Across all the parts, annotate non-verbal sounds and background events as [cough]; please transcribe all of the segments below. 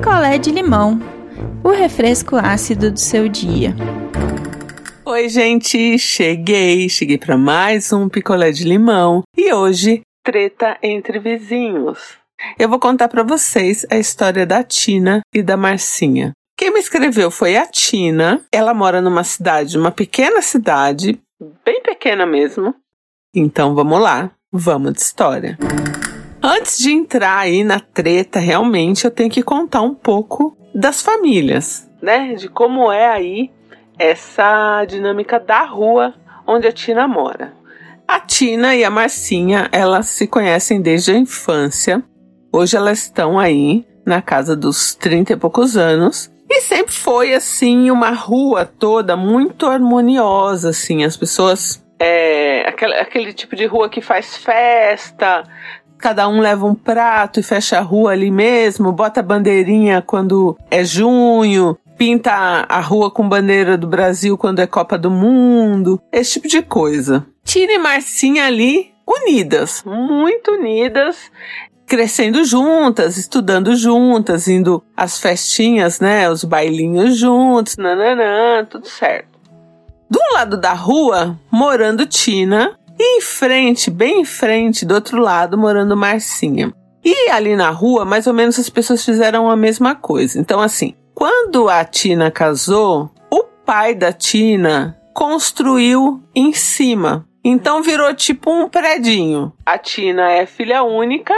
picolé de limão, o refresco ácido do seu dia. Oi, gente, cheguei, cheguei para mais um picolé de limão e hoje treta entre vizinhos. Eu vou contar para vocês a história da Tina e da Marcinha. Quem me escreveu foi a Tina. Ela mora numa cidade, uma pequena cidade, bem pequena mesmo. Então vamos lá, vamos de história. Antes de entrar aí na treta, realmente eu tenho que contar um pouco das famílias, né? De como é aí essa dinâmica da rua onde a Tina mora. A Tina e a Marcinha, elas se conhecem desde a infância. Hoje elas estão aí na casa dos 30 e poucos anos e sempre foi assim uma rua toda muito harmoniosa, assim, as pessoas é, aquele, aquele tipo de rua que faz festa, cada um leva um prato e fecha a rua ali mesmo, bota bandeirinha quando é junho, pinta a rua com bandeira do Brasil quando é Copa do Mundo, esse tipo de coisa. Tina e Marcinha ali unidas, muito unidas, crescendo juntas, estudando juntas, indo às festinhas, né? Os bailinhos juntos, nananã, tudo certo. Do lado da rua, morando Tina, e em frente, bem em frente, do outro lado, morando Marcinha. E ali na rua, mais ou menos as pessoas fizeram a mesma coisa. Então, assim, quando a Tina casou, o pai da Tina construiu em cima. Então virou tipo um predinho. A Tina é filha única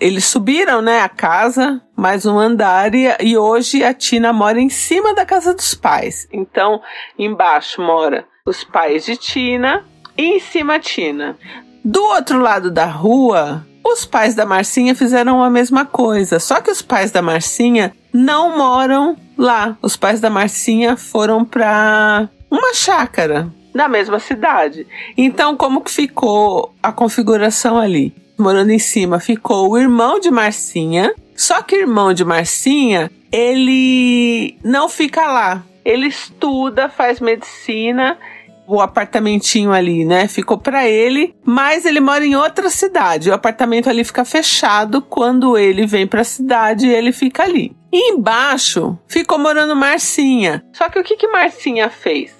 eles subiram, né, a casa, mais um andar, e, e hoje a Tina mora em cima da casa dos pais. Então, embaixo mora os pais de Tina em cima a Tina. Do outro lado da rua, os pais da Marcinha fizeram a mesma coisa, só que os pais da Marcinha não moram lá. Os pais da Marcinha foram para uma chácara na mesma cidade. Então, como que ficou a configuração ali? morando em cima ficou o irmão de Marcinha. Só que o irmão de Marcinha, ele não fica lá. Ele estuda, faz medicina o apartamentinho ali, né? Ficou para ele, mas ele mora em outra cidade. O apartamento ali fica fechado quando ele vem para a cidade, ele fica ali. E embaixo ficou morando Marcinha. Só que o que que Marcinha fez?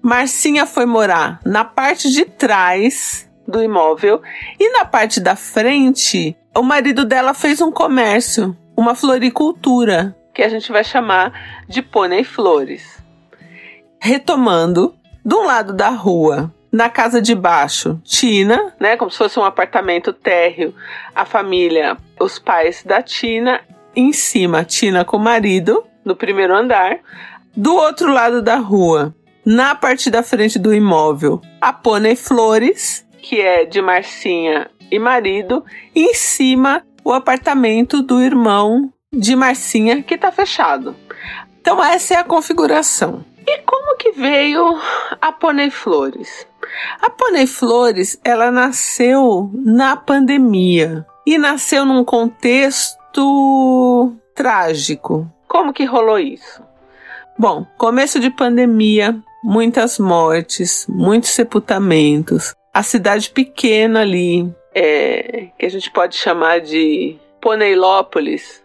Marcinha foi morar na parte de trás do imóvel. E na parte da frente, o marido dela fez um comércio, uma floricultura, que a gente vai chamar de pônei flores. Retomando, do lado da rua, na casa de baixo, Tina, né, como se fosse um apartamento térreo, a família, os pais da Tina, em cima, Tina com o marido, no primeiro andar. Do outro lado da rua, na parte da frente do imóvel, a Pônei Flores, que é de Marcinha e marido, e em cima o apartamento do irmão de Marcinha que está fechado. Então essa é a configuração. E como que veio a Ponei Flores? A Ponei Flores, ela nasceu na pandemia e nasceu num contexto trágico. Como que rolou isso? Bom, começo de pandemia, muitas mortes, muitos sepultamentos, a cidade pequena ali, é, que a gente pode chamar de Poneilópolis.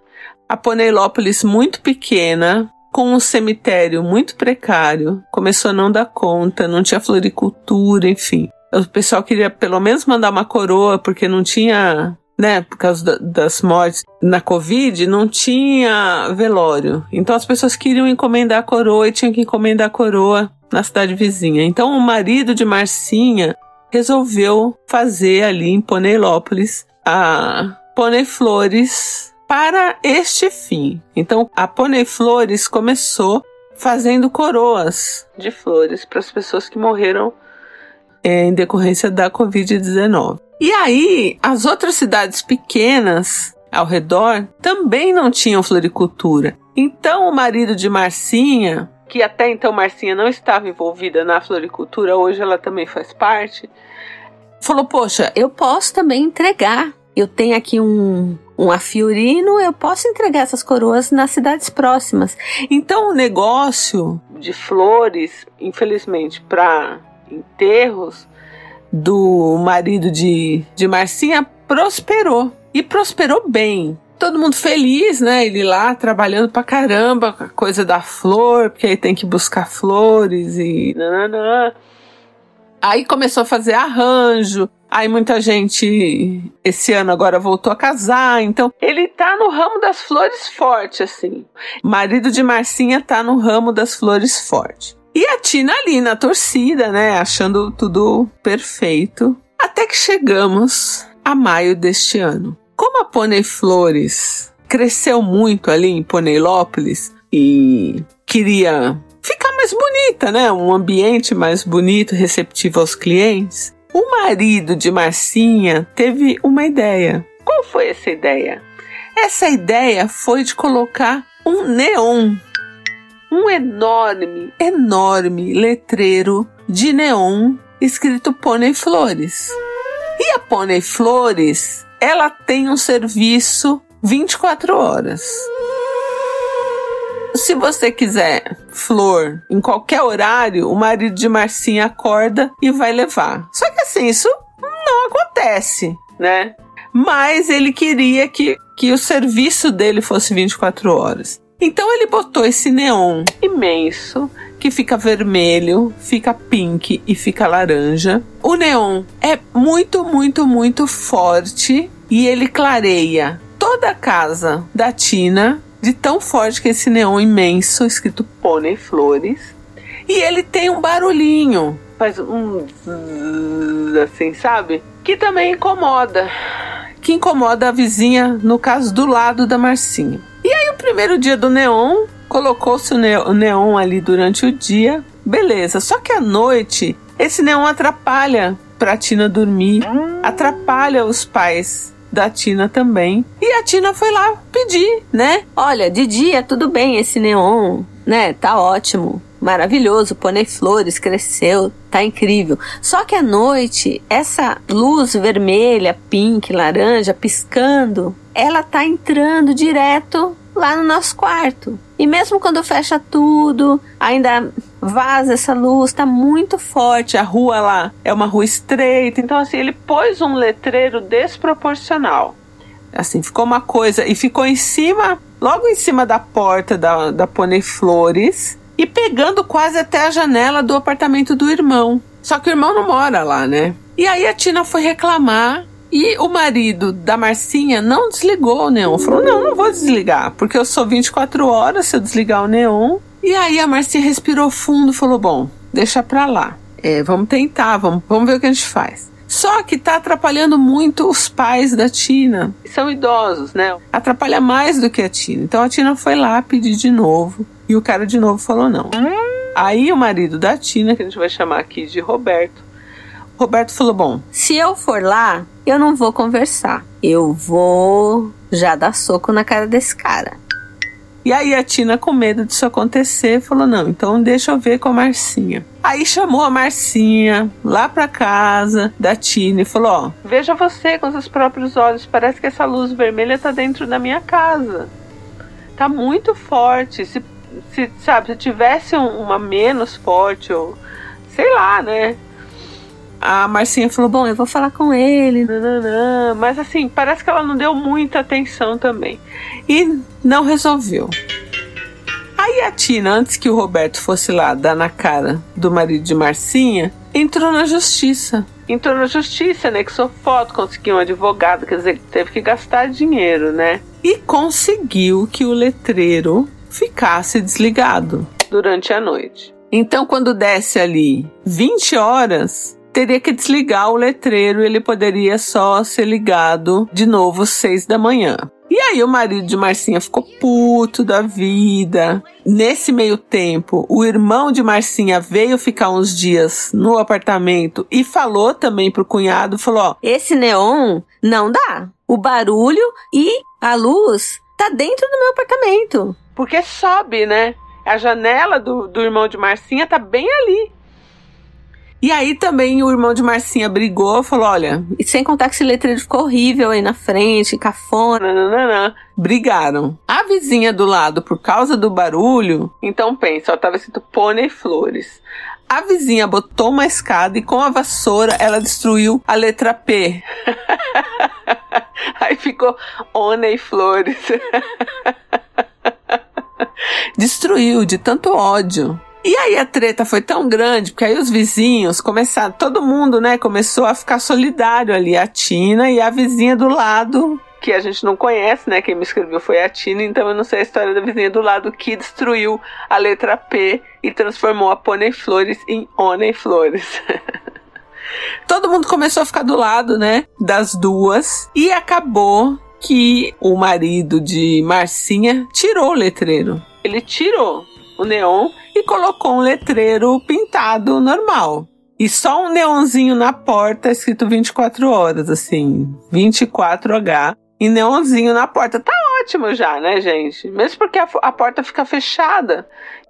A Poneilópolis muito pequena, com um cemitério muito precário, começou a não dar conta, não tinha floricultura, enfim. O pessoal queria pelo menos mandar uma coroa, porque não tinha, né, por causa da, das mortes na Covid, não tinha velório. Então as pessoas queriam encomendar a coroa e tinham que encomendar a coroa na cidade vizinha. Então o marido de Marcinha resolveu fazer ali em Ponelópolis a Poneflores para este fim. Então, a Poneflores começou fazendo coroas de flores para as pessoas que morreram é, em decorrência da Covid-19. E aí, as outras cidades pequenas ao redor também não tinham floricultura. Então, o marido de Marcinha que até então Marcinha não estava envolvida na floricultura, hoje ela também faz parte, falou: Poxa, eu posso também entregar. Eu tenho aqui um, um afiorino, eu posso entregar essas coroas nas cidades próximas. Então o negócio de flores, infelizmente, para enterros do marido de, de Marcinha prosperou. E prosperou bem, todo mundo feliz, né? Ele lá trabalhando pra caramba com a coisa da flor, porque aí tem que buscar flores e nananã. Aí começou a fazer arranjo. Aí muita gente esse ano agora voltou a casar, então ele tá no ramo das flores forte assim. Marido de Marcinha tá no ramo das flores forte. E a Tina ali na torcida, né, achando tudo perfeito, até que chegamos a maio deste ano. Como a Pônei Flores cresceu muito ali em Poneilópolis e queria mais bonita, né? Um ambiente mais bonito, receptivo aos clientes. O marido de Marcinha teve uma ideia. Qual foi essa ideia? Essa ideia foi de colocar um neon, um enorme, enorme letreiro de neon escrito Pônei Flores. E a Pônei Flores, ela tem um serviço 24 horas. Se você quiser flor em qualquer horário, o marido de Marcinha acorda e vai levar. Só que assim, isso não acontece, né? Mas ele queria que, que o serviço dele fosse 24 horas. Então ele botou esse neon imenso que fica vermelho, fica pink e fica laranja. O neon é muito, muito, muito forte e ele clareia toda a casa da Tina de tão forte que é esse neon imenso escrito Pônei Flores. E ele tem um barulhinho, faz um assim, sabe? Que também incomoda. Que incomoda a vizinha, no caso do lado da Marcinha. E aí, o primeiro dia do neon, colocou-se o neon ali durante o dia, beleza. Só que à noite, esse neon atrapalha pra Tina dormir, atrapalha os pais da Tina também. E a Tina foi lá pedir, né? Olha, de dia tudo bem esse neon, né? Tá ótimo. Maravilhoso, pônei flores, cresceu, tá incrível. Só que à noite, essa luz vermelha, pink, laranja, piscando, ela tá entrando direto lá no nosso quarto. E mesmo quando fecha tudo, ainda vaza essa luz, tá muito forte. A rua lá é uma rua estreita, então assim, ele pôs um letreiro desproporcional. Assim, ficou uma coisa e ficou em cima, logo em cima da porta da, da Pônei Flores e pegando quase até a janela do apartamento do irmão. Só que o irmão não mora lá, né? E aí a Tina foi reclamar e o marido da Marcinha não desligou o neon. Falou: Não, não vou desligar, porque eu sou 24 horas se eu desligar o neon. E aí a Marcinha respirou fundo e falou: Bom, deixa pra lá. É, vamos tentar, vamos, vamos ver o que a gente faz. Só que tá atrapalhando muito os pais da Tina. São idosos, né? Atrapalha mais do que a Tina. Então a Tina foi lá pedir de novo. E o cara de novo falou não. Aí o marido da Tina, que a gente vai chamar aqui de Roberto, Roberto falou: Bom, se eu for lá, eu não vou conversar. Eu vou já dar soco na cara desse cara. E aí a Tina, com medo disso acontecer, falou: Não, então deixa eu ver com a Marcinha. Aí chamou a Marcinha lá pra casa da Tina e falou: Ó, veja você com seus próprios olhos. Parece que essa luz vermelha tá dentro da minha casa. Tá muito forte. Se se, sabe, se tivesse uma menos forte, ou sei lá, né? A Marcinha falou: Bom, eu vou falar com ele. Nananã. Mas assim, parece que ela não deu muita atenção também. E não resolveu. Aí a Tina, antes que o Roberto fosse lá dar na cara do marido de Marcinha, entrou na justiça. Entrou na justiça, sou foto, conseguiu um advogado, quer dizer, teve que gastar dinheiro, né? E conseguiu que o letreiro ficasse desligado durante a noite. Então, quando desse ali 20 horas, teria que desligar o letreiro e ele poderia só ser ligado de novo às 6 da manhã. E aí o marido de Marcinha ficou puto da vida. Nesse meio tempo, o irmão de Marcinha veio ficar uns dias no apartamento e falou também pro cunhado, falou: ó, esse neon não dá. O barulho e a luz tá dentro do meu apartamento. Porque sobe, né? A janela do, do irmão de Marcinha tá bem ali. E aí também o irmão de Marcinha brigou, falou: olha. E sem contar que esse letreiro ficou horrível aí na frente, cafona. Nananana. Brigaram. A vizinha do lado, por causa do barulho, então pensa, ó, tava escrito pônei flores. A vizinha botou uma escada e com a vassoura ela destruiu a letra P. [laughs] Aí ficou Ona e Flores. [laughs] Destruiu de tanto ódio. E aí a treta foi tão grande, porque aí os vizinhos começaram, todo mundo, né, começou a ficar solidário ali, a Tina e a vizinha do lado, que a gente não conhece, né, quem me escreveu foi a Tina, então eu não sei a história da vizinha do lado que destruiu a letra P e transformou a Pônei Flores em Onei Flores. [laughs] todo mundo começou a ficar do lado, né, das duas e acabou que o marido de Marcinha tirou o letreiro. Ele tirou o neon e colocou um letreiro pintado normal. E só um neonzinho na porta escrito 24 horas, assim, 24H. E neonzinho na porta. Tá ótimo já, né, gente? Mesmo porque a, a porta fica fechada.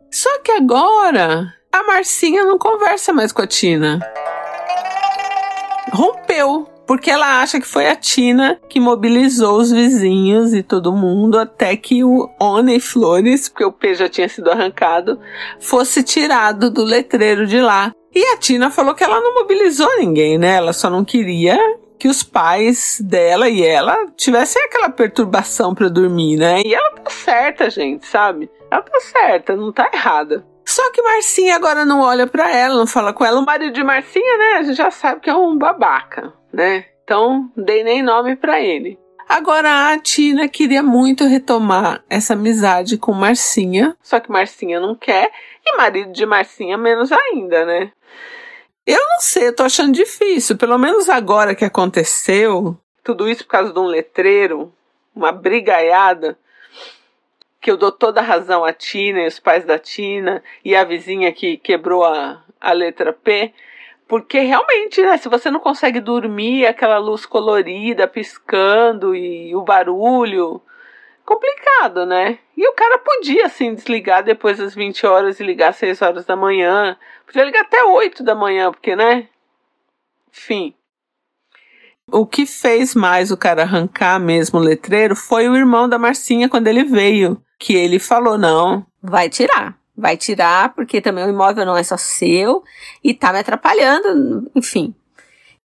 Só que agora a Marcinha não conversa mais com a Tina. Rompeu porque ela acha que foi a Tina que mobilizou os vizinhos e todo mundo até que o One Flores, porque o P já tinha sido arrancado, fosse tirado do letreiro de lá. E a Tina falou que ela não mobilizou ninguém, né? Ela só não queria que os pais dela e ela tivessem aquela perturbação para dormir, né? E ela tá certa, gente, sabe? Ela tá certa, não tá errada. Só que Marcinha agora não olha para ela, não fala com ela. O marido de Marcinha, né? A gente já sabe que é um babaca né? Então, dei nem nome para ele. Agora a Tina queria muito retomar essa amizade com Marcinha, só que Marcinha não quer e marido de Marcinha menos ainda, né? Eu não sei, eu tô achando difícil, pelo menos agora que aconteceu, tudo isso por causa de um letreiro, uma brigaiada, que eu dou toda a razão à Tina e os pais da Tina e a vizinha que quebrou a, a letra P. Porque realmente, né, se você não consegue dormir, aquela luz colorida piscando e o barulho, complicado, né? E o cara podia, assim, desligar depois das 20 horas e ligar às 6 horas da manhã. Podia ligar até 8 da manhã, porque, né? Enfim. O que fez mais o cara arrancar mesmo o letreiro foi o irmão da Marcinha quando ele veio. Que ele falou: não. Vai tirar vai tirar, porque também o imóvel não é só seu e tá me atrapalhando, enfim.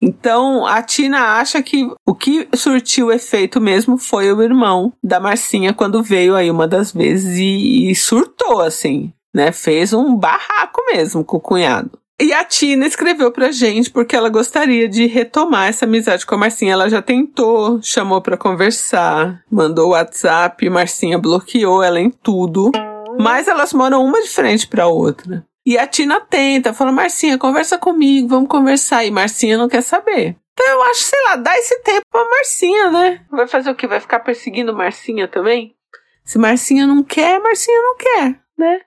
Então a Tina acha que o que surtiu efeito mesmo foi o irmão da Marcinha quando veio aí uma das vezes e, e surtou assim, né? Fez um barraco mesmo com o cunhado. E a Tina escreveu pra gente porque ela gostaria de retomar essa amizade com a Marcinha. Ela já tentou, chamou para conversar, mandou WhatsApp, Marcinha bloqueou ela em tudo. Mas elas moram uma de frente para outra. E a Tina tenta, fala: Marcinha, conversa comigo, vamos conversar. E Marcinha não quer saber. Então eu acho, sei lá, dá esse tempo pra Marcinha, né? Vai fazer o quê? Vai ficar perseguindo Marcinha também? Se Marcinha não quer, Marcinha não quer, né?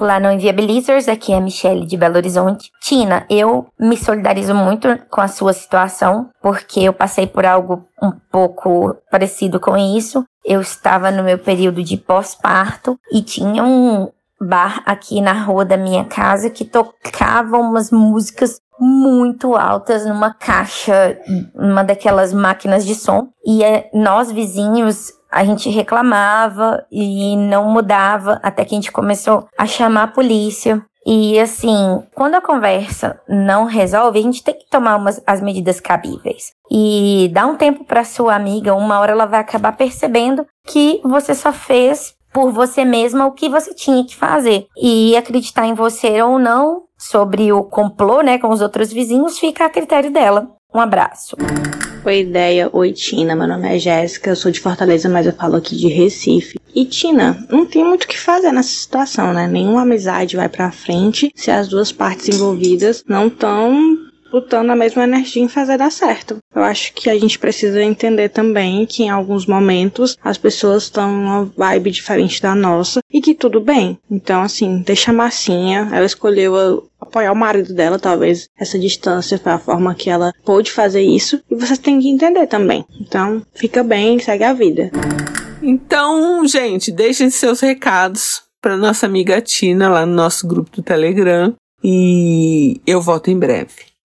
Olá, não inviabilizers, aqui é a Michelle de Belo Horizonte. Tina, eu me solidarizo muito com a sua situação, porque eu passei por algo um pouco parecido com isso. Eu estava no meu período de pós-parto e tinha um bar aqui na rua da minha casa que tocava umas músicas muito altas numa caixa, uma daquelas máquinas de som. E é, nós vizinhos a gente reclamava e não mudava até que a gente começou a chamar a polícia. E assim, quando a conversa não resolve, a gente tem que tomar umas, as medidas cabíveis. E dá um tempo para sua amiga, uma hora ela vai acabar percebendo que você só fez por você mesma o que você tinha que fazer. E acreditar em você ou não sobre o complô, né, com os outros vizinhos, fica a critério dela. Um abraço. Oi, ideia. Oi, Tina. Meu nome é Jéssica, eu sou de Fortaleza, mas eu falo aqui de Recife. E, Tina, não tem muito o que fazer nessa situação, né? Nenhuma amizade vai pra frente se as duas partes envolvidas não estão lutando a mesma energia em fazer dar certo. Eu acho que a gente precisa entender também que em alguns momentos as pessoas estão numa vibe diferente da nossa e que tudo bem. Então, assim, deixa a massinha. Ela escolheu apoiar o marido dela, talvez essa distância foi a forma que ela pôde fazer isso. E você tem que entender também. Então, fica bem, segue a vida. Então, gente, deixem seus recados para nossa amiga Tina lá no nosso grupo do Telegram. E eu volto em breve.